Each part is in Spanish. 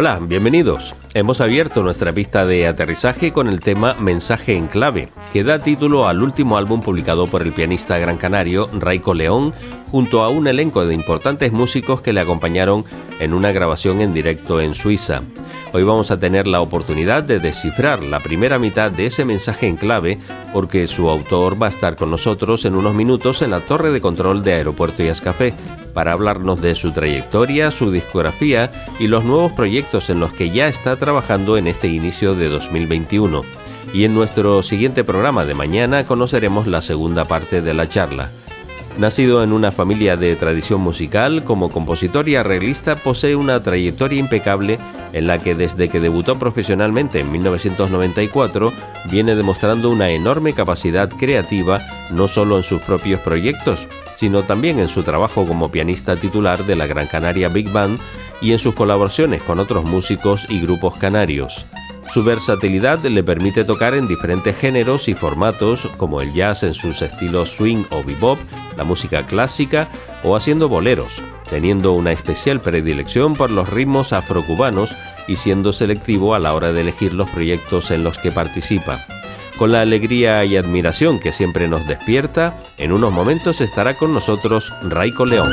Hola, bienvenidos. Hemos abierto nuestra pista de aterrizaje con el tema Mensaje en clave, que da título al último álbum publicado por el pianista gran canario Raico León, junto a un elenco de importantes músicos que le acompañaron en una grabación en directo en Suiza. Hoy vamos a tener la oportunidad de descifrar la primera mitad de ese mensaje en clave porque su autor va a estar con nosotros en unos minutos en la torre de control de Aeropuerto y Café para hablarnos de su trayectoria, su discografía y los nuevos proyectos en los que ya está trabajando en este inicio de 2021. Y en nuestro siguiente programa de mañana conoceremos la segunda parte de la charla. Nacido en una familia de tradición musical, como compositor y arreglista posee una trayectoria impecable en la que desde que debutó profesionalmente en 1994 viene demostrando una enorme capacidad creativa no solo en sus propios proyectos, sino también en su trabajo como pianista titular de la Gran Canaria Big Band y en sus colaboraciones con otros músicos y grupos canarios. Su versatilidad le permite tocar en diferentes géneros y formatos como el jazz en sus estilos swing o bebop, la música clásica o haciendo boleros, teniendo una especial predilección por los ritmos afrocubanos y siendo selectivo a la hora de elegir los proyectos en los que participa. Con la alegría y admiración que siempre nos despierta, en unos momentos estará con nosotros Raico León.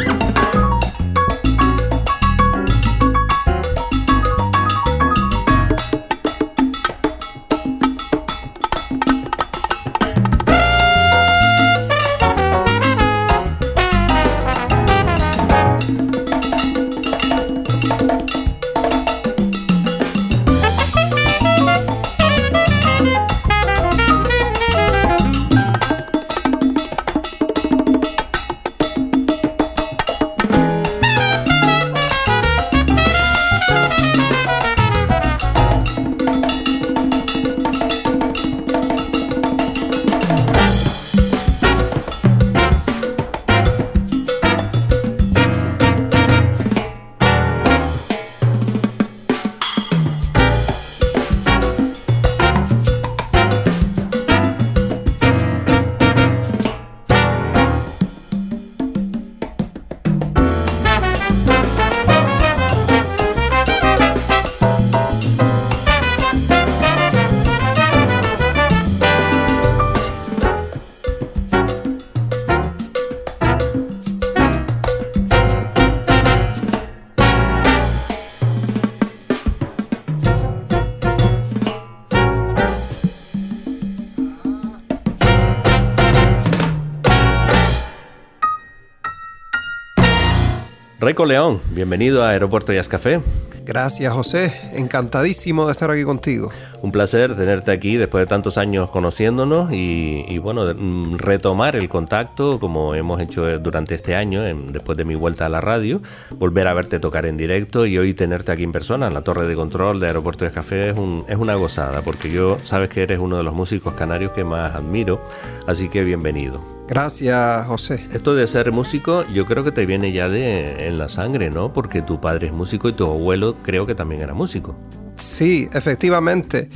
León, bienvenido a Aeropuerto Jazz Café. Gracias, José. Encantadísimo de estar aquí contigo. Un placer tenerte aquí después de tantos años conociéndonos y, y bueno, mm, retomar el contacto como hemos hecho durante este año, en, después de mi vuelta a la radio, volver a verte tocar en directo y hoy tenerte aquí en persona en la torre de control de Aeropuerto de Café es, un, es una gozada porque yo sabes que eres uno de los músicos canarios que más admiro, así que bienvenido. Gracias, José. Esto de ser músico, yo creo que te viene ya de en la sangre, ¿no? Porque tu padre es músico y tu abuelo creo que también era músico. Sí, efectivamente.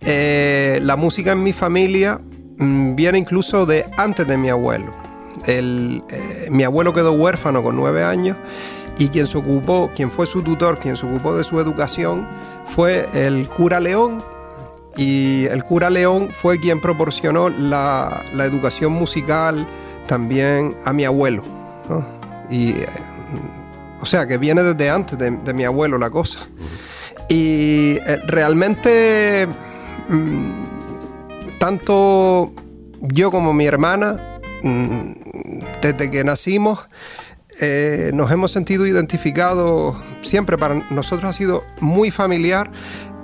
Eh, la música en mi familia mmm, viene incluso de antes de mi abuelo. El, eh, mi abuelo quedó huérfano con nueve años y quien se ocupó, quien fue su tutor, quien se ocupó de su educación, fue el cura León, y el cura León fue quien proporcionó la, la educación musical también a mi abuelo. ¿no? Y, eh, o sea, que viene desde antes de, de mi abuelo la cosa. Y eh, realmente, mmm, tanto yo como mi hermana, mmm, desde que nacimos, eh, nos hemos sentido identificados, siempre para nosotros ha sido muy familiar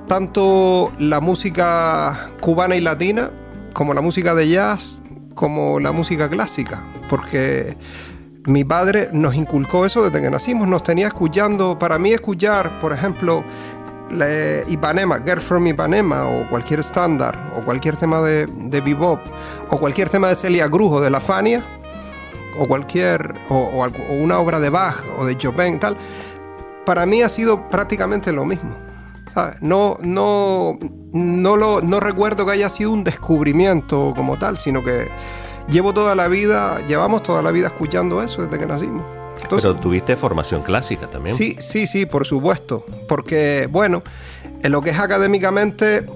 tanto la música cubana y latina como la música de jazz como la música clásica, porque mi padre nos inculcó eso desde que nacimos, nos tenía escuchando, para mí escuchar, por ejemplo, Ipanema, Girl from Ipanema, o cualquier estándar, o cualquier tema de, bebop, o cualquier tema de Celia Cruz o de La Fania, o cualquier, o, o, o una obra de Bach o de Chopin, tal, para mí ha sido prácticamente lo mismo. No, no, no, lo, no recuerdo que haya sido un descubrimiento como tal, sino que llevo toda la vida, llevamos toda la vida escuchando eso desde que nacimos. Entonces, Pero tuviste formación clásica también. Sí, sí, sí, por supuesto. Porque, bueno, en lo que es académicamente,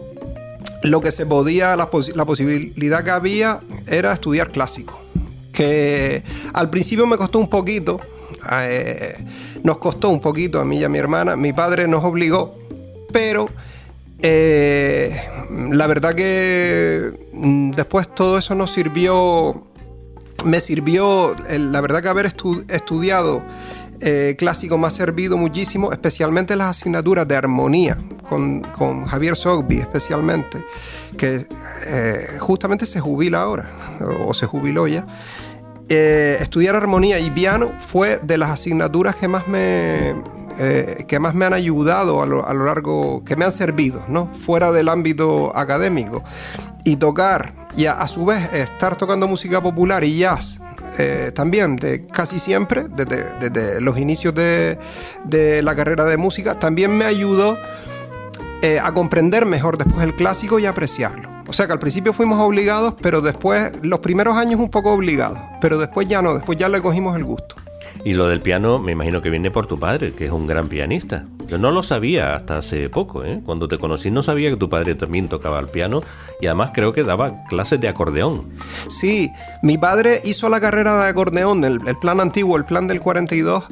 lo que se podía, la, pos la posibilidad que había era estudiar clásico. Que al principio me costó un poquito, eh, nos costó un poquito a mí y a mi hermana. Mi padre nos obligó pero eh, la verdad que mm, después todo eso nos sirvió, me sirvió, la verdad que haber estu estudiado eh, clásico me ha servido muchísimo, especialmente las asignaturas de armonía, con, Javier Sogby especialmente, que eh, justamente se jubila ahora, o, o se jubiló ya. Eh, estudiar armonía y piano fue de las asignaturas que más me, eh, que más me han ayudado a lo, largo, que me han servido, ¿no? Fuera del ámbito académico. Y tocar, y a, su vez estar tocando música popular y jazz. Eh, también de casi siempre, desde, desde los inicios de, de, la carrera de música, también me ayudó eh, a comprender mejor después el clásico y apreciarlo. O sea que al principio fuimos obligados, pero después, los primeros años un poco obligados, pero después ya no, después ya le cogimos el gusto. Y lo del piano me imagino que viene por tu padre, que es un gran pianista. Yo no lo sabía hasta hace poco, ¿eh? Cuando te conocí no sabía que tu padre también tocaba el piano y además creo que daba clases de acordeón. Sí, mi padre hizo la carrera de acordeón, el, plan antiguo, el plan del 42,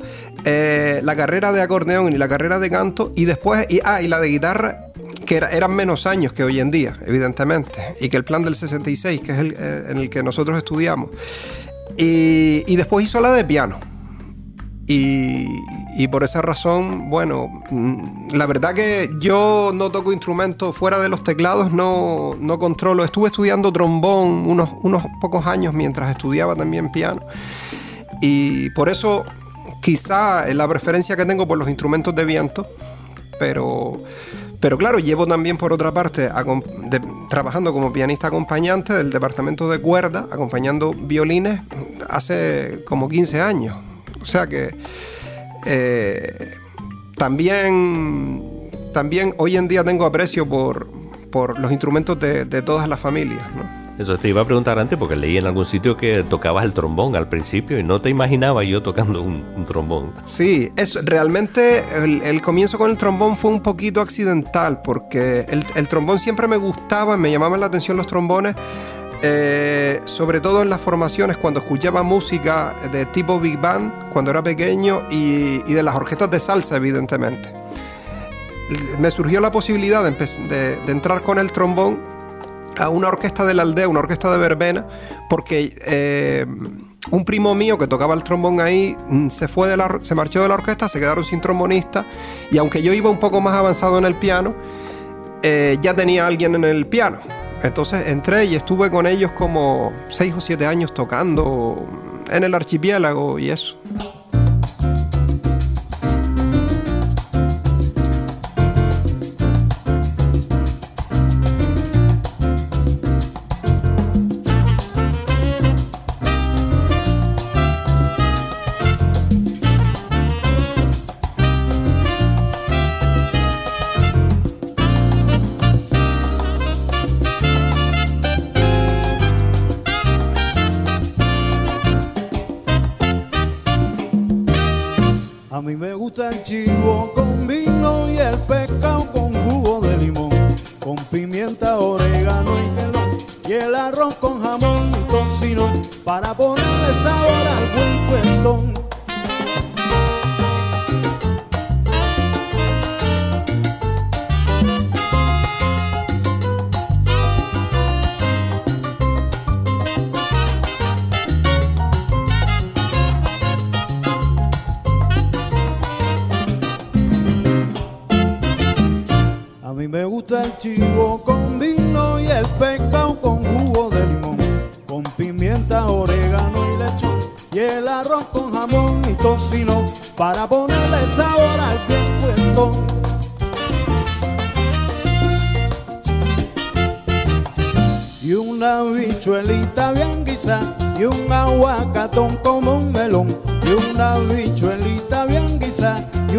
eh, la carrera de acordeón y la carrera de canto y después, y, ah, y la de guitarra que era, eran menos años que hoy en día, evidentemente, y que el plan del 66, que es el eh, en el que nosotros estudiamos. Y después hizo la de piano. Y, y, por esa razón, bueno, la verdad que yo no toco instrumentos fuera de los teclados, no, no controlo. Estuve estudiando trombón unos, unos pocos años mientras estudiaba también piano. Y por eso quizá la preferencia que tengo por los instrumentos de viento, pero, pero claro, llevo también por otra parte trabajando como pianista acompañante del departamento de cuerda, acompañando violines hace como 15 años. O sea que eh, también, también hoy en día tengo aprecio por, por los instrumentos de, de todas las familias. ¿no? Eso te iba a preguntar antes porque leí en algún sitio que tocabas el trombón al principio y no te imaginaba yo tocando un, un trombón. Sí, es, realmente el, el, comienzo con el trombón fue un poquito accidental porque el, el trombón siempre me gustaba, me llamaban la atención los trombones. Eh, sobre todo en las formaciones cuando escuchaba música de tipo big band cuando era pequeño y, de las orquestas de salsa evidentemente me surgió la posibilidad de entrar con el trombón a una orquesta de la aldea, una orquesta de verbena, porque eh, un primo mío que tocaba el trombón ahí mm, se fue de la, se marchó de la orquesta, se quedaron sin trombonista y aunque yo iba un poco más avanzado en el piano, eh, ya tenía alguien en el piano. Entonces entré y estuve con ellos como seis o siete años tocando en el archipiélago y eso.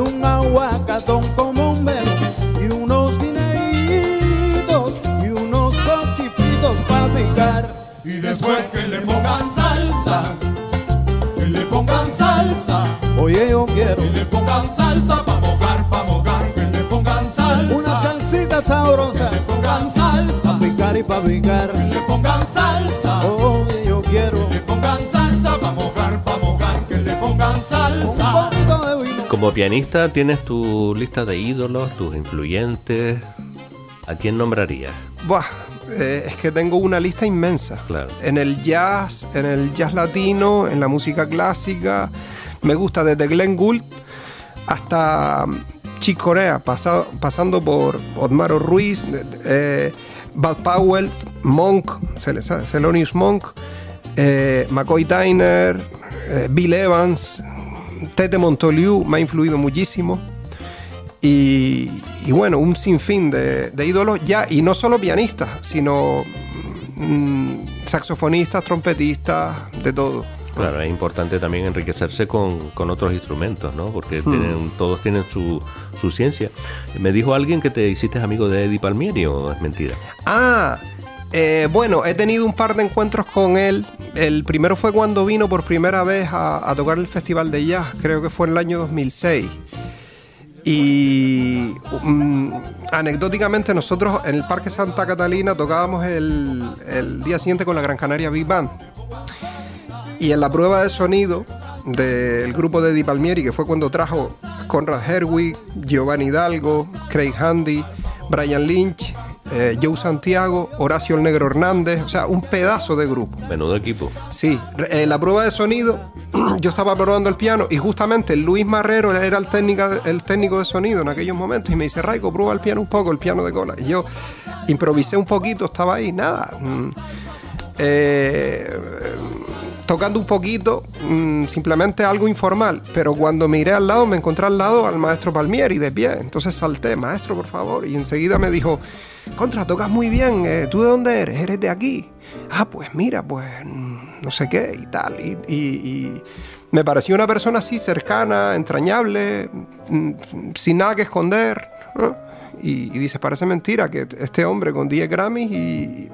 Un aguacatón como un melón. Y después que le pongan salsa, que le pongan salsa. Oye, yo quiero que le pongan salsa pa' mojar, pa' mojar, que le pongan salsa. Una salsita sabrosa, que le pongan salsa. Pa' picar y pa' picar, que le pongan salsa. Oye, yo quiero que le pongan salsa pa' mojar, pa' mojar, que le pongan salsa. Un poquito de vino. Como pianista, ¿tienes tu lista de ídolos, tus influyentes? ¿A quién nombrarías? Buah, eh, es que tengo una lista inmensa. Claro. En el jazz, en el jazz latino, en la música clásica. Me gusta desde Glenn Gould hasta um, Chick Corea, pasando por Otmaro Ruiz, eh, Bud Powell, Monk, Celonius Monk, eh, McCoy Tyner, eh, Bill Evans, Tete Montoliu, me ha influido muchísimo. Y, bueno, un sinfín de, ídolos ya, y no solo pianistas, sino mm, saxofonistas, trompetistas, de todo. Claro, es importante también enriquecerse con, otros instrumentos, ¿no? Porque hmm. todos tienen su, su, ciencia. Me dijo alguien que te hiciste amigo de Eddie Palmieri o es mentira. Ah, eh, bueno, he tenido un par de encuentros con él. El primero fue cuando vino por primera vez a, tocar el Festival de Jazz, creo que fue en el año 2006. Y mm, anecdóticamente nosotros en el Parque Santa Catalina tocábamos el, el, día siguiente con la Gran Canaria Big Band. Y en la prueba de sonido del grupo de Di Palmieri, que fue cuando trajo Conrad Herwig, Giovanni Hidalgo, Craig Handy, Brian Lynch, eh, Joe Santiago, Horacio el Negro Hernández, o sea, un pedazo de grupo. Menudo equipo. Sí, eh, la prueba de sonido, yo estaba probando el piano y justamente Luis Marrero era el técnico, el técnico de sonido en aquellos momentos y me dice, Raico, prueba el piano un poco, el piano de cola. Y yo improvisé un poquito, estaba ahí, nada. Mm, eh, tocando un poquito, mm, simplemente algo informal, pero cuando miré al lado me encontré al lado al maestro Palmieri de pie, entonces salté, maestro, por favor, y enseguida me dijo, contra, tocas muy bien, eh, ¿tú de dónde eres? ¿Eres de aquí? Ah, pues mira, pues mm, no sé qué y tal. Y, me pareció una persona así cercana, entrañable, mm, sin nada que esconder. Y, y dice, parece mentira que este hombre con 10 Grammys y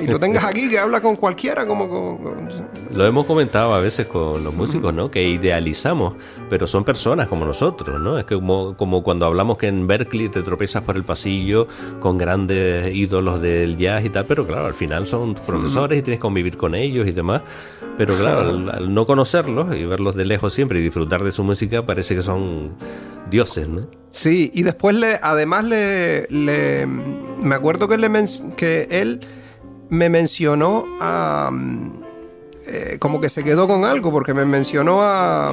y lo tengas aquí que habla con cualquiera como con, Lo hemos comentado a veces con los músicos, ¿no? Que idealizamos, pero son personas como nosotros, ¿no? Es que como, como cuando hablamos que en Berkeley te tropezas por el pasillo con grandes ídolos del jazz y tal, pero claro, al final son profesores y tienes que convivir con ellos y demás. Pero claro, al, no conocerlos y verlos de lejos siempre y disfrutar de su música, parece que son dioses, ¿no? Sí, y después le, además le, le me acuerdo que, le que él me mencionó a... Eh, como que se quedó con algo, porque me mencionó a,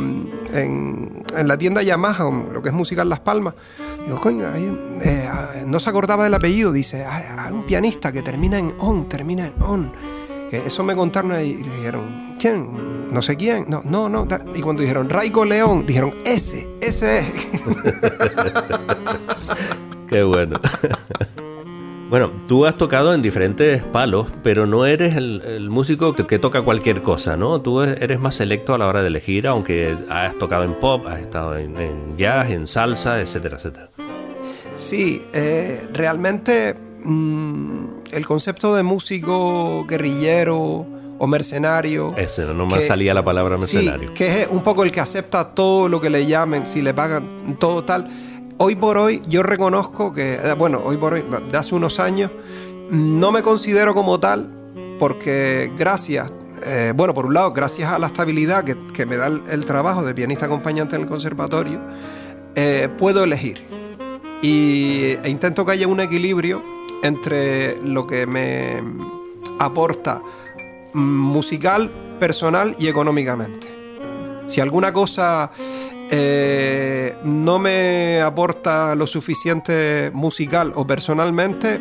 en, en, la tienda Yamaha, lo que es música en Las Palmas. Digo, coño, eh, no se acordaba del apellido, dice, hay, un pianista que termina en on, termina en on. Eso me contaron y le dijeron, ¿quién? No sé quién. No, no, no. Y cuando dijeron Raico León, dijeron, ese, ese es. Qué bueno. Bueno, tú has tocado en diferentes palos, pero no eres el, músico que, toca cualquier cosa, ¿no? Tú eres más selecto a la hora de elegir, aunque has tocado en pop, has estado en, jazz, en salsa, etcétera, etcétera. Sí, eh, realmente mm, el concepto de músico guerrillero o mercenario. Ese, no me salía la palabra mercenario. Sí, que es un poco el que acepta todo lo que le llamen, si le pagan todo tal hoy por hoy yo reconozco que, eh, bueno, hoy por hoy, de hace unos años, no me considero como tal porque gracias, eh, bueno, por un lado, gracias a la estabilidad que, me da el, trabajo de pianista acompañante en el conservatorio, eh, puedo elegir. Y, e intento que haya un equilibrio entre lo que me aporta musical, personal y económicamente. Si alguna cosa eh, no me aporta lo suficiente musical o personalmente,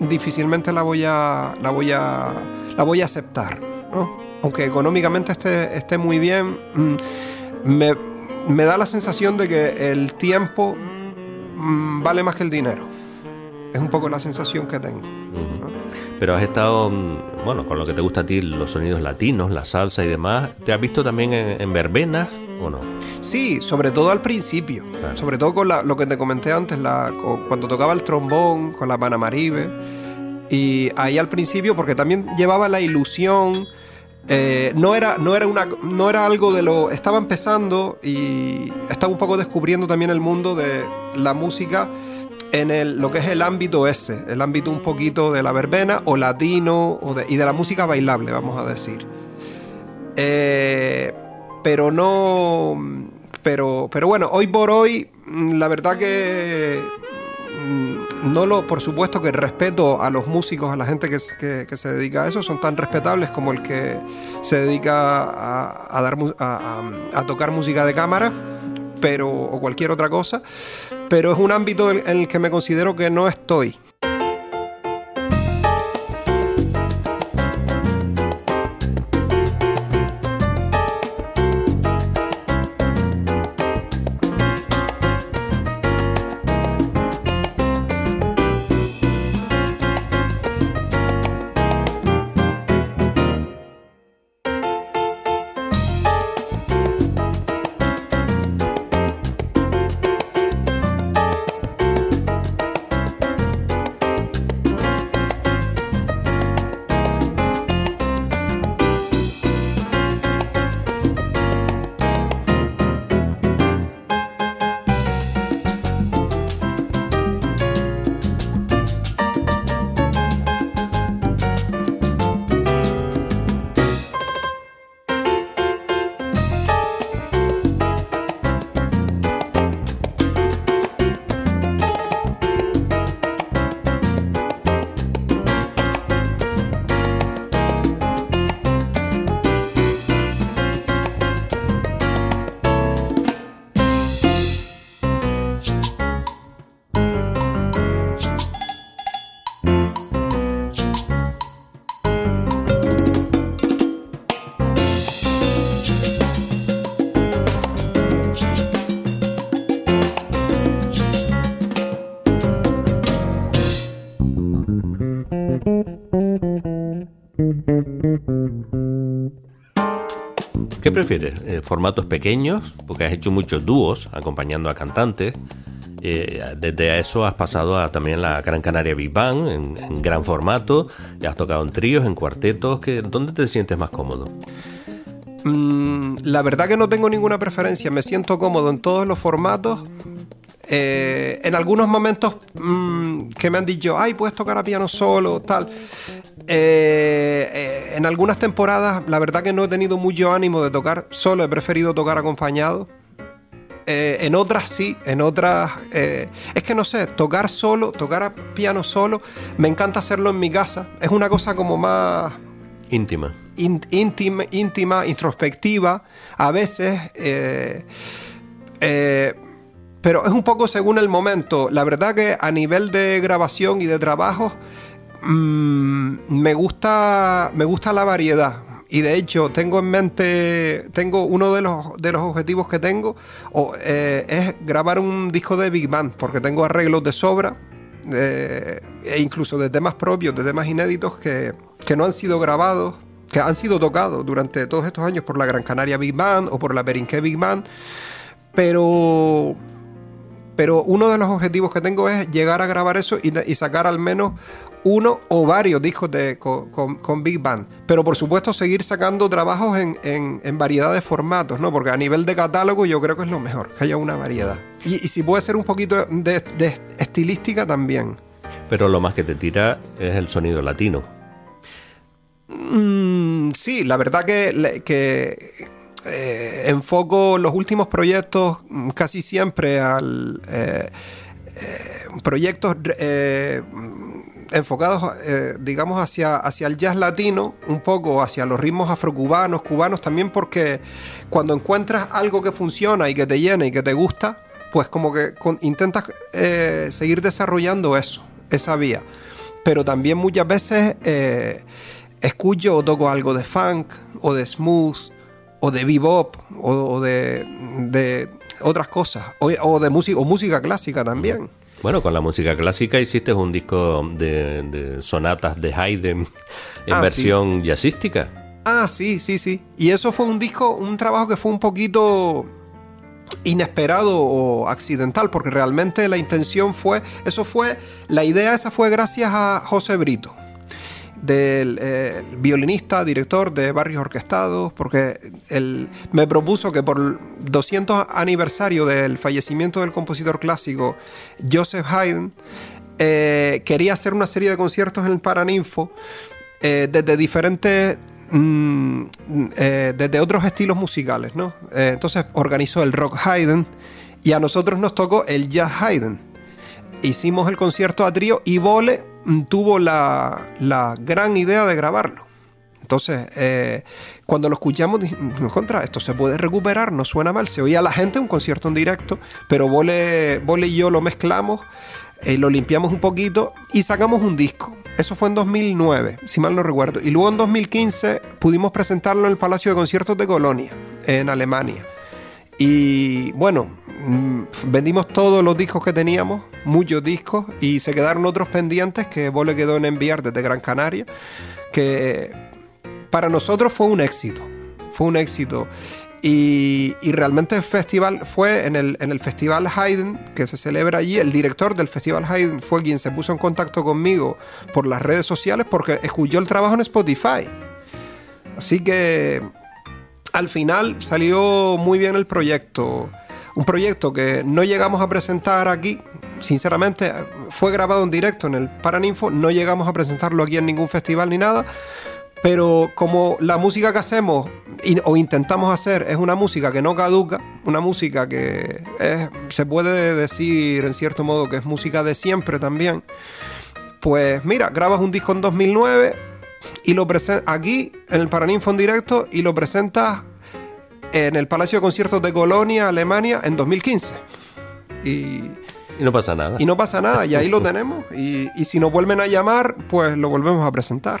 difícilmente la voy a, la voy a, la voy a aceptar. Aunque económicamente esté, esté muy bien, mm, me, da la sensación de que el tiempo mm, vale más que el dinero. Es un poco la sensación que tengo. Pero has estado, mm, bueno, con lo que te gusta a ti, los sonidos latinos, la salsa y demás. ¿Te has visto también en, en verbenas o no? Sí, sobre todo al principio. Sobre todo con lo que te comenté antes, la, cuando tocaba el trombón, con la Panamaribe. Y ahí al principio, porque también llevaba la ilusión. Eh, no, era, no, era una, no era algo de lo. Estaba empezando y estaba un poco descubriendo también el mundo de la música en el, lo que es el ámbito ese, el ámbito un poquito de la verbena o latino o y de la música bailable, vamos a decir. Eh, pero no. Pero, pero bueno, hoy por hoy, mm, la verdad que mm, no lo, por supuesto que respeto a los músicos, a la gente que, se dedica a eso, son tan respetables como el que se dedica a, dar, a, tocar música de cámara, pero, o cualquier otra cosa, pero es un ámbito en el que me considero que no estoy. Prefieres? Eh, ¿Formatos pequeños? Porque has hecho muchos dúos acompañando a cantantes. Eh, desde eso has pasado a también la Gran Canaria Big Bang en, gran formato. Ya has tocado en tríos, en cuartetos. ¿Dónde te sientes más cómodo? Mm, la verdad que no tengo ninguna preferencia. Me siento cómodo en todos los formatos. Eh, en algunos momentos mm, que me han dicho, ay, puedes tocar a piano solo, tal. Eh, eh, en algunas temporadas, la verdad que no he tenido mucho ánimo de tocar solo, he preferido tocar acompañado. en otras sí, en otras... es que no sé, tocar solo, tocar a piano solo, me encanta hacerlo en mi casa. Es una cosa como más Íntima. ín- íntima, íntima, introspectiva, a veces... eh, pero es un poco según el momento. La verdad que a nivel de grabación y de trabajo mm, me gusta me gusta la variedad. Y de hecho tengo en mente, tengo uno de los, de los objetivos que tengo eh, es grabar un disco de Big Band, porque tengo arreglos de sobra, eh, e incluso de temas propios, de temas inéditos que, que no han sido grabados, que han sido tocados durante todos estos años por la Gran Canaria Big Band o por la Berinqué Big Band, pero pero uno de los objetivos que tengo es llegar a grabar eso y, y sacar al menos uno o varios discos de, con, con- con Big Band. Pero por supuesto seguir sacando trabajos en, en- en variedad de formatos, ¿no? Porque a nivel de catálogo yo creo que es lo mejor, que haya una variedad. Y, y si puede ser un poquito de, de estilística también. Pero lo más que te tira es el sonido latino. Mm, sí, la verdad que eh, enfoco los últimos proyectos mm, casi siempre al eh, eh, proyectos eh, mm, enfocados, digamos, hacia, hacia el jazz latino, un poco hacia los ritmos afrocubanos, cubanos, también porque cuando encuentras algo que funciona y que te llena y que te gusta, pues como que intentas seguir desarrollando eso, esa vía. Pero también muchas veces escucho o toco algo de funk o de smooth o de bebop o, o de, de otras cosas o, o de música o música clásica también. Bueno, con la música clásica hiciste un disco de, de sonatas de Haydn en Ah, versión jazzística. Ah, sí, sí, sí. Y eso fue un disco, un trabajo que fue un poquito inesperado o accidental, porque realmente la intención fue, eso fue, la idea esa fue gracias a José Brito, del eh, violinista, director de Barrios Orquestados, porque él me propuso que por el 200 aniversario del fallecimiento del compositor clásico Joseph Haydn, eh, quería hacer una serie de conciertos en el Paraninfo eh, desde diferentes mm, eh, desde otros estilos musicales, ¿no? Entonces organizó el rock Haydn y a nosotros nos tocó el jazz Haydn. Hicimos el concierto a trío y Vole mm, tuvo la, la gran idea de grabarlo. Entonces, eh, cuando lo escuchamos, dijimos, contra, esto se puede recuperar, no suena mal. Se oía a la gente un concierto en directo, pero Vole, Vole y yo lo mezclamos, eh, lo limpiamos un poquito y sacamos un disco. Eso fue en 2009, si mal no recuerdo. Y luego en 2015 pudimos presentarlo en el Palacio de Conciertos de Colonia, en Alemania. Y bueno, vendimos todos los discos que teníamos, muchos discos, y se quedaron otros pendientes que Vole quedó en enviar desde Gran Canaria, que para nosotros fue un éxito, fue un éxito. Y realmente el festival fue en el, en el Festival Haydn, que se celebra allí, el director del Festival Haydn fue quien se puso en contacto conmigo por las redes sociales porque escuchó el trabajo en Spotify. Así que al final salió muy bien el proyecto. Un proyecto que no llegamos a presentar aquí, sinceramente, fue grabado en directo en el Paraninfo, no llegamos a presentarlo aquí en ningún festival ni nada, pero como la música que hacemos o intentamos hacer es una música que no caduca, una música que se puede decir en cierto modo que es música de siempre también, pues mira, grabas un disco en 2009 y lo presentas aquí en el Paraninfo en directo y lo presentas en el Palacio de Conciertos de Colonia, Alemania, en 2015. Y, Y no pasa nada. y no pasa nada, y ahí lo tenemos. Y, y si nos vuelven a llamar, pues lo volvemos a presentar.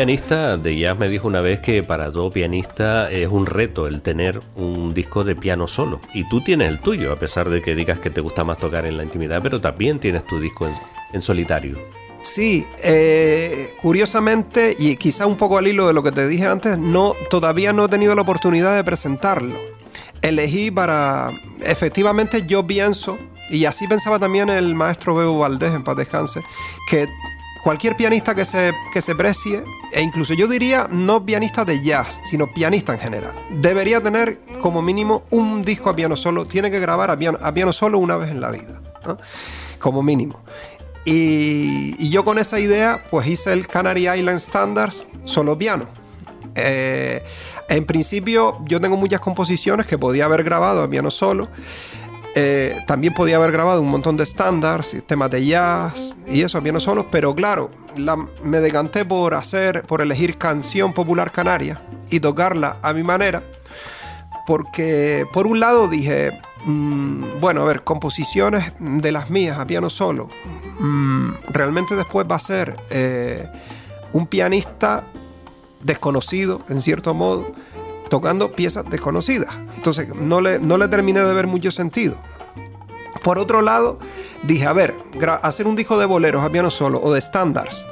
pianista de jazz me dijo una vez que para todo pianista es un reto el tener un disco de piano solo. Y tú tienes el tuyo, a pesar de que digas que te gusta más tocar en la intimidad, pero también tienes tu disco en, solitario. Sí, eh, curiosamente, y quizá un poco al hilo de lo que te dije antes, no, todavía no he tenido la oportunidad de presentarlo. Elegí para. Efectivamente, yo pienso, y así pensaba también el maestro Bebo Valdés, en paz descanse, que cualquier pianista que se, que se precie, e incluso yo diría no pianista de jazz, sino pianista en general, debería tener como mínimo un disco a piano solo, tiene que grabar a piano, a piano solo una vez en la vida, como mínimo. Y, yo con esa idea, pues hice el Canary Island Standards solo piano. Eh, en principio, yo tengo muchas composiciones que podía haber grabado a piano solo. Eh, también podía haber grabado un montón de estándares, temas de jazz y eso a piano solo, pero claro, la, me decanté por hacer, por elegir canción popular canaria y tocarla a mi manera, porque por un lado dije, mmm, bueno, a ver, composiciones de las mías a piano solo, mmm, realmente después va a ser eh, un pianista desconocido, en cierto modo, tocando piezas desconocidas. Entonces no le, no le terminé de ver mucho sentido. Por otro lado, dije, a ver, hacer un disco de boleros a piano solo o de estándares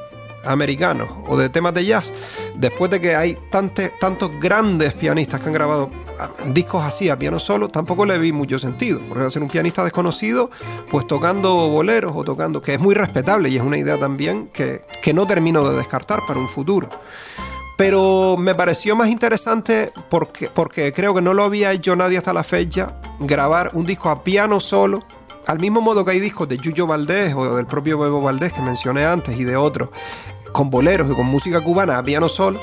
americanos o de temas de jazz, después de que hay tantos grandes pianistas que han grabado ah, discos así a piano solo, tampoco le vi mucho sentido. Porque ser un pianista desconocido, pues tocando boleros o tocando, que es muy respetable y es una idea también que, que no termino de descartar para un futuro. Pero me pareció más interesante porque, porque creo que no lo había hecho nadie hasta la fecha, grabar un disco a piano solo al mismo modo que hay discos de Yuyo Valdés o del propio Bebo Valdés que mencioné antes y de otros, con boleros y con música cubana a piano solo,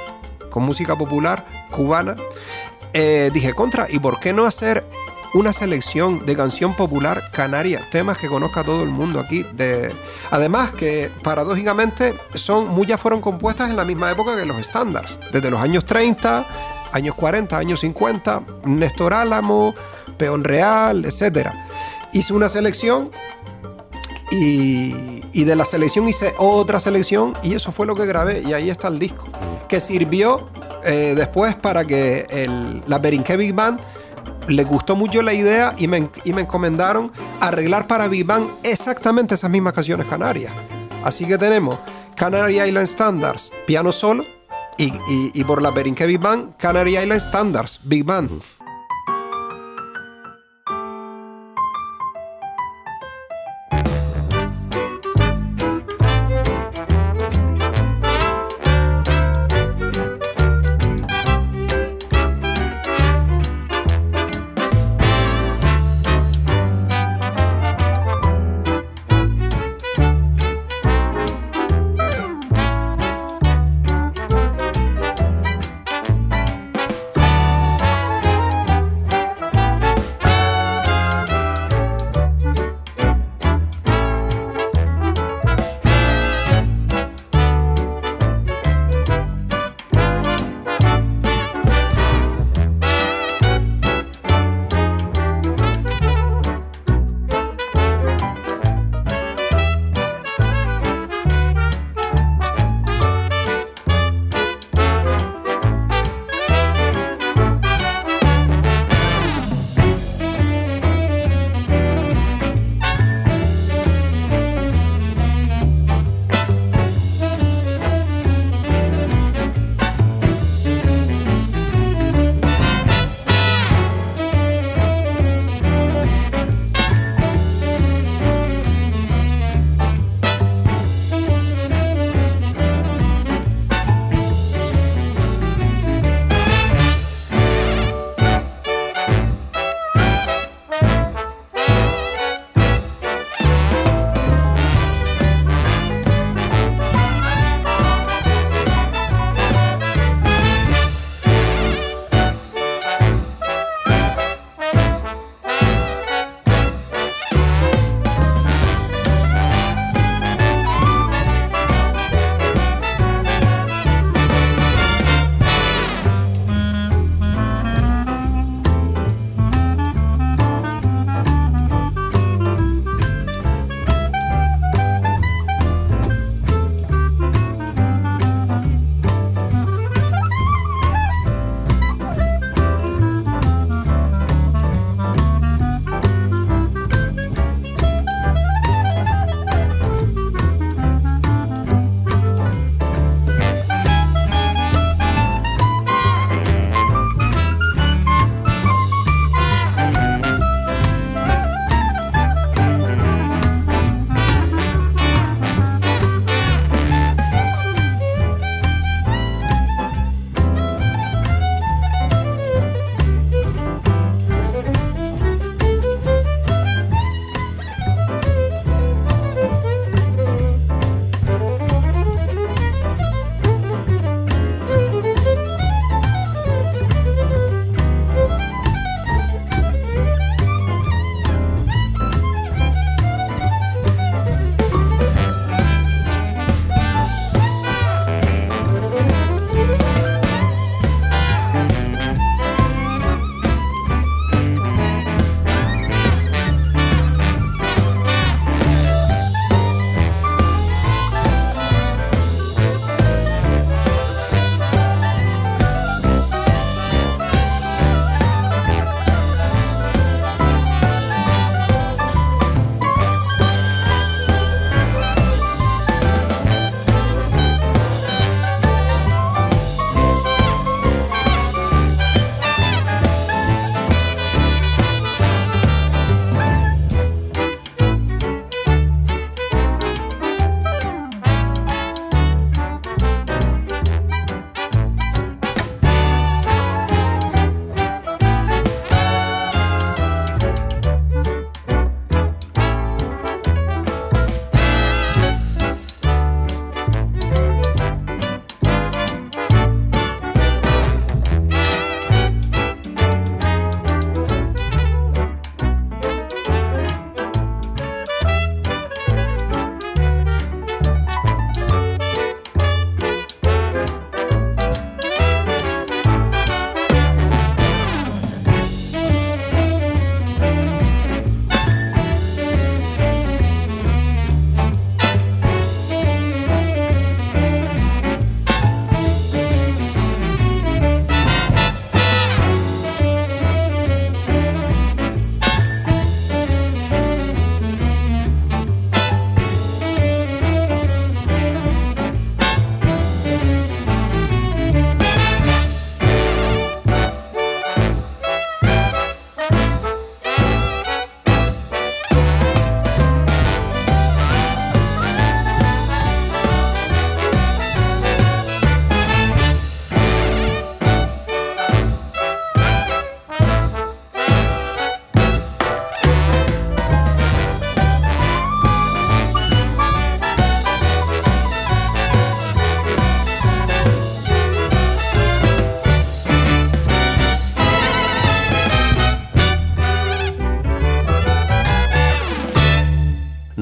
con música popular cubana, eh, dije, contra, ¿y por qué no hacer una selección de canción popular canaria, temas que conozca todo el mundo aquí. De... Además que paradójicamente son, muchas fueron compuestas en la misma época que los estándares, desde los años 30, años 40, años 50, Néstor Álamo, Peón Real, etcétera hice una selección y, de la selección hice otra selección y eso fue lo que grabé y ahí está el disco que sirvió eh, después para que el, la Berinque Big Band le gustó mucho la idea y me, me encomendaron arreglar para Big Band exactamente esas mismas canciones canarias. Así que tenemos Canary Island Standards, piano solo, y, por la Berinque Big Band, Canary Island Standards, Big Band.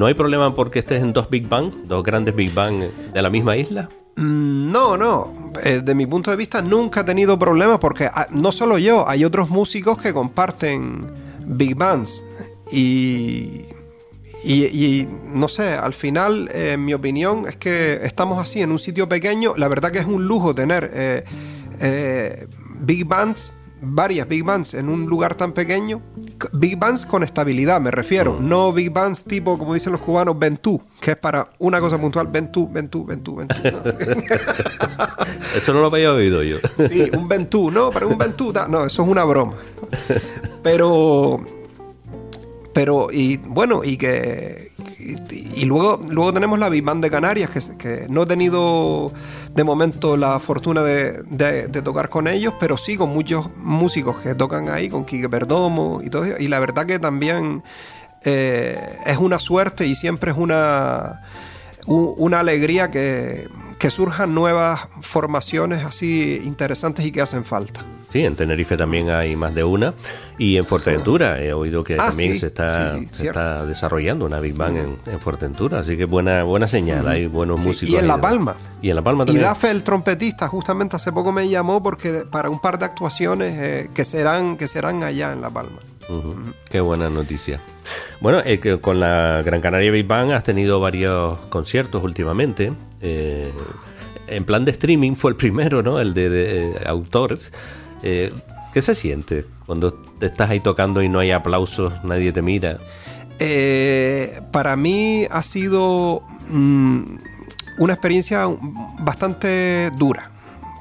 ¿No hay problema porque estés en dos Big Bang, dos grandes Big Bang de la misma isla? Mm, no, no. Eh, de mi punto de vista nunca he tenido problemas porque ah, no solo yo, hay otros músicos que comparten Big Bands y, y, no sé, al final, eh, mi opinión, es que estamos así en un sitio pequeño. La verdad que es un lujo tener eh, eh, Big Bands varias big bands en un lugar tan pequeño. Big bands con estabilidad, me refiero. No big bands tipo, como dicen los cubanos, Ventú, que es para una cosa puntual, Ventú, Ventú, Ventú, Ventú. Esto no lo había oído yo. sí, un Ventú, no, para un Ventú, no, eso es una broma. Pero pero y bueno y que y, y luego luego tenemos la Big Band de Canarias que, que, no he tenido de momento la fortuna de, de, tocar con ellos pero sí con muchos músicos que tocan ahí con Quique Perdomo y todo y la verdad que también eh, es una suerte y siempre es una una alegría que, que surjan nuevas formaciones así interesantes y que hacen falta. Sí, en Tenerife también hay más de una. Y en Fuerteventura he oído que ah, también sí, se, está, sí, sí, se está desarrollando una Big Bang en, en, Fuerteventura. Así que buena, buena señal, hay buenos músicos. Y en La Palma. Y en La Palma también. Y Dafe, el trompetista, justamente hace poco me llamó porque para un par de actuaciones eh, que, serán, que serán allá en La Palma. Qué buena noticia. Bueno, eh, con la Gran Canaria Big Bang has tenido varios conciertos últimamente. Eh, en plan de streaming fue el primero, ¿no? El de, de autores. Eh, ¿Qué se siente cuando estás ahí tocando y no hay aplausos, nadie te mira? Para mí ha sido mmm, una experiencia bastante dura.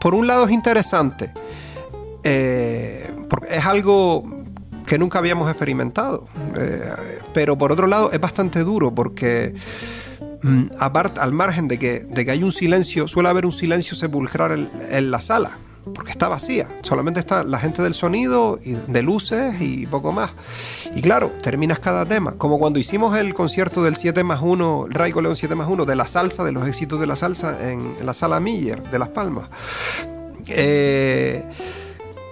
Por un lado es interesante, porque es algo que nunca habíamos experimentado, eh, pero por otro lado es bastante duro porque mm, aparte, al margen de que, de que hay un silencio, suele haber un silencio sepulcral en, la sala porque está vacía. Solamente está la gente del sonido, y de luces y poco más. Y claro, terminas cada tema. Como cuando hicimos el concierto del 7 más 1, el Raico León 7 más 1, de la salsa, de los éxitos de la salsa en, en la sala Miller de Las Palmas. Eh,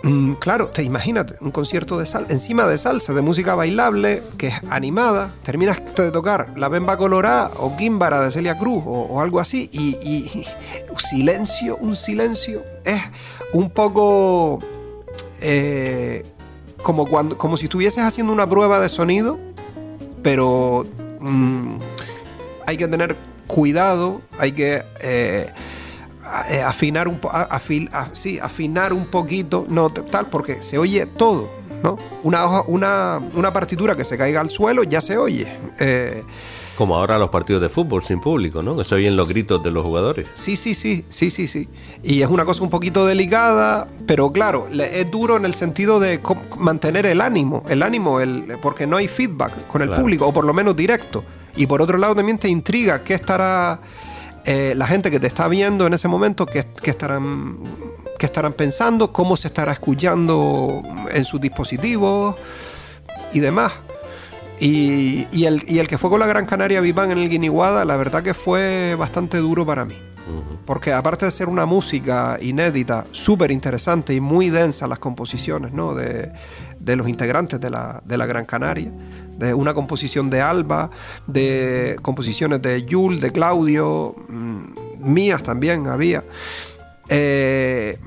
Mm, claro, te imagínate, un concierto de salsa, encima de salsa, de música bailable, que es animada, terminas de tocar La Bemba Colorada o Químbara de Celia Cruz o, algo así, y, silencio, un silencio, es un poco eh, como, cuando, como si estuvieses haciendo una prueba de sonido, pero mmm, hay que tener cuidado, hay que... Eh, afinar un afil, sí, afinar un poquito, no tal, porque se oye todo, ¿no? Una hoja, una, una partitura que se caiga al suelo ya se oye. Eh, como ahora los partidos de fútbol sin público, ¿no? Que se oyen los gritos de los jugadores. Sí, sí, sí, sí, sí, sí. Y es una cosa un poquito delicada, pero claro, es duro en el sentido de mantener el ánimo, el ánimo, el, porque no hay feedback con el claro. público, o por lo menos directo. Y por otro lado también te intriga qué estará eh, la gente que te está viendo en ese momento, ¿qué, qué, estarán, estarán pensando, cómo se estará escuchando en sus dispositivos y demás. Y, y, el, y el que fue con la Gran Canaria Vivan en el Guiniguada, la verdad que fue bastante duro para mí. Porque aparte de ser una música inédita, súper interesante y muy densa las composiciones ¿no? de, de los integrantes de la, de la Gran Canaria, de una composición de Alba, de composiciones de Yul, de Claudio, mmm, mías también había. Eh,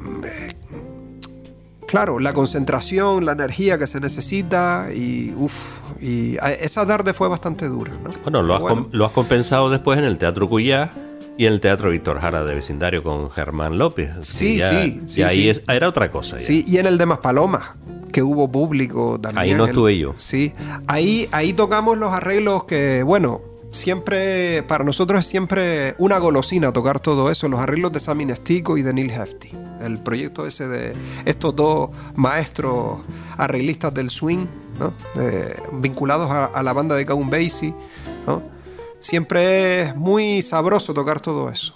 claro, la concentración, la energía que se necesita y uff, y esa tarde fue bastante dura. ¿no? Bueno, lo has, bueno. lo has compensado después en el Teatro Cuyá y en el Teatro Víctor Jara de vecindario con Germán López. Sí, ya, sí, y sí. ahí sí. Es, era otra cosa. Ya. Sí, y en el de Maspalomas, que hubo público también. Ahí no estuve yo. Sí, ahí, ahí tocamos los arreglos que, bueno, siempre, para nosotros es siempre una golosina tocar todo eso, los arreglos de Sammy Nestico y de Neil Hefti. El proyecto ese de estos dos maestros arreglistas del swing, ¿no? eh, vinculados a, a, la banda de Count Basie, ¿no? Siempre es muy sabroso tocar todo eso.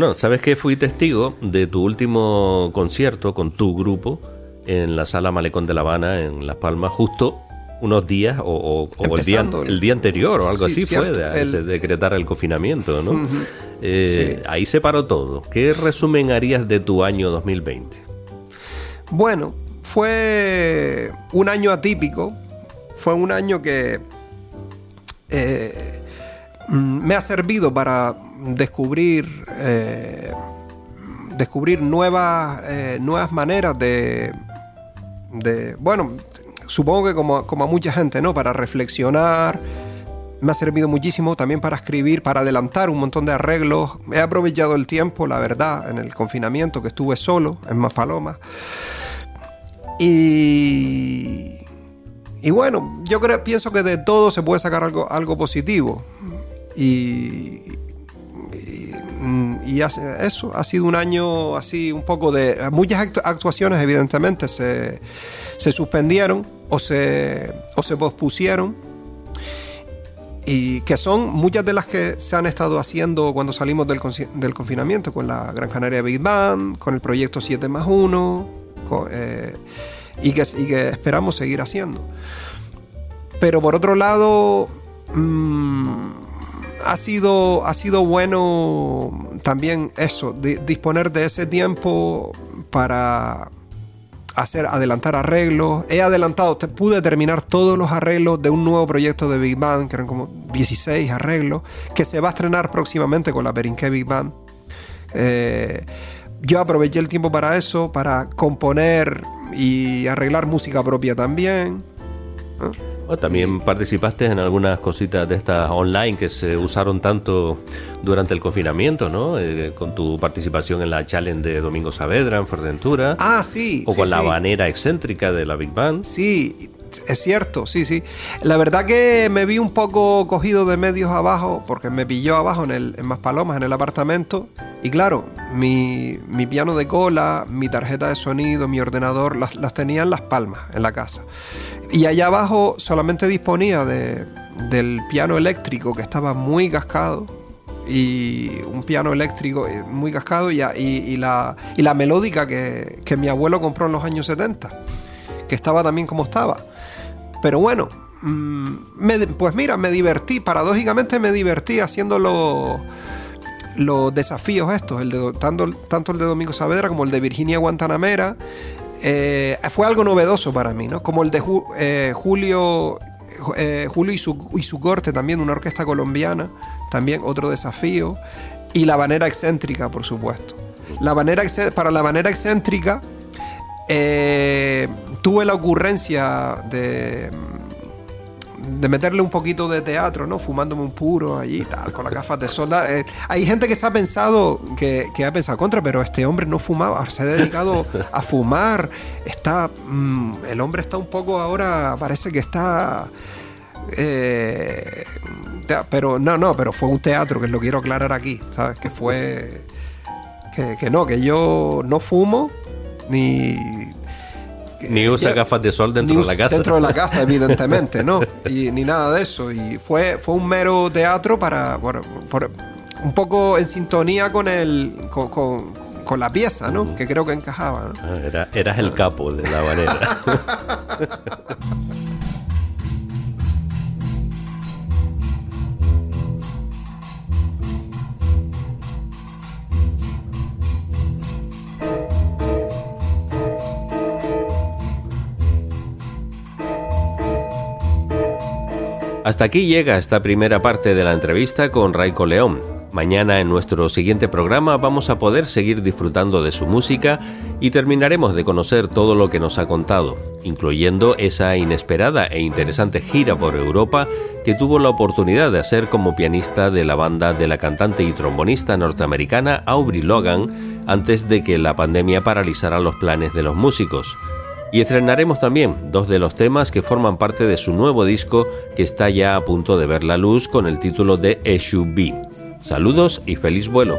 Bueno, ¿sabes que fui testigo de tu último concierto con tu grupo en la sala Malecón de La Habana, en Las Palmas, justo unos días o, el, día, el, día, anterior o algo así fue, de, decretar el confinamiento, ¿no? Eh, ahí se paró todo. ¿Qué resumen harías de tu año 2020? Bueno, fue un año atípico, fue un año que eh, mm, me ha servido para descubrir, eh, descubrir nuevas, nuevas maneras de, de, bueno, supongo que como, como a mucha gente, ¿no? Para reflexionar, me ha servido muchísimo también para escribir, para adelantar un montón de arreglos. He aprovechado el tiempo, la verdad, en el confinamiento que estuve solo en Maspalomas. Y, y bueno, yo creo, pienso que de todo se puede sacar algo, algo positivo. Y, y, eso ha sido un año así un poco de... Muchas actuaciones evidentemente se, se suspendieron o se, o se pospusieron y que son muchas de las que se han estado haciendo cuando salimos del, confinamiento, con la Gran Canaria Big Bang, con el proyecto 7 más 1, eh, y, que, y, que, esperamos seguir haciendo. Pero por otro lado, mm, ha, sido, ha sido bueno también eso, disponer de ese tiempo para hacer, adelantar arreglos. He adelantado, pude terminar todos los arreglos de un nuevo proyecto de Big Band, que eran como 16 arreglos, que se va a estrenar próximamente con la Berinque Big Band. Eh, yo aproveché el tiempo para eso, para componer y arreglar música propia también también participaste en algunas cositas de estas online que se usaron tanto durante el confinamiento, ¿no? Eh, con tu participación en la challenge de Domingo Saavedra en Fuerteventura. Ah, sí. O con la banera excéntrica de la Big Band. Sí, es cierto, sí, sí. La verdad que me vi un poco cogido de medios abajo, porque me pilló abajo en, el, en en el apartamento. Y claro, mi, mi, piano de cola, mi tarjeta de sonido, mi ordenador, las, las tenía en las palmas, en la casa. Y allá abajo solamente disponía de, del piano eléctrico que estaba muy cascado. Y un piano eléctrico eh, muy cascado y, y, la, y la melódica que, que mi abuelo compró en los años 70, que estaba también como estaba. Pero bueno, mm, pues mira, me divertí, paradójicamente me divertí haciendo los, desafíos estos, el de, tanto, tanto el de Domingo Saavedra como el de Virginia Guantanamera. Eh, fue algo novedoso para mí, ¿no? Como el de eh, Julio, eh, Julio y su, y su corte también, una orquesta colombiana, también otro desafío. Y la banera excéntrica, por supuesto. La banera, para la manera excéntrica, tuve la ocurrencia de, de meterle un poquito de teatro, ¿no? Fumándome un puro allí, tal, con las gafas de sol. Eh, hay gente que se ha pensado, que, ha pensado contra, pero este hombre no fumaba, se ha dedicado a fumar. Está, mm, el hombre está un poco ahora, parece que está... Eh, pero no, no, pero fue un teatro, que lo quiero aclarar aquí, ¿sabes? Que fue... Que, que no, que yo no fumo, ni ni usa gafas de sol dentro de la casa. Dentro de la casa, evidentemente, ¿no? Y, ni nada de eso. Y fue, fue un mero teatro para. Por, un poco en sintonía con el. Con, con, la pieza, ¿no? Que creo que encajaba. Ah, era, eras el capo de la manera. Hasta aquí llega esta primera parte de la entrevista con Raico León. Mañana en nuestro siguiente programa vamos a poder seguir disfrutando de su música y terminaremos de conocer todo lo que nos ha contado, incluyendo esa inesperada e interesante gira por Europa que tuvo la oportunidad de hacer como pianista de la banda de la cantante y trombonista norteamericana Aubrey Logan antes de que la pandemia paralizara los planes de los músicos. Y estrenaremos también dos de los temas que forman parte de su nuevo disco que está ya a punto de ver la luz con el título de SUV. Saludos y feliz vuelo.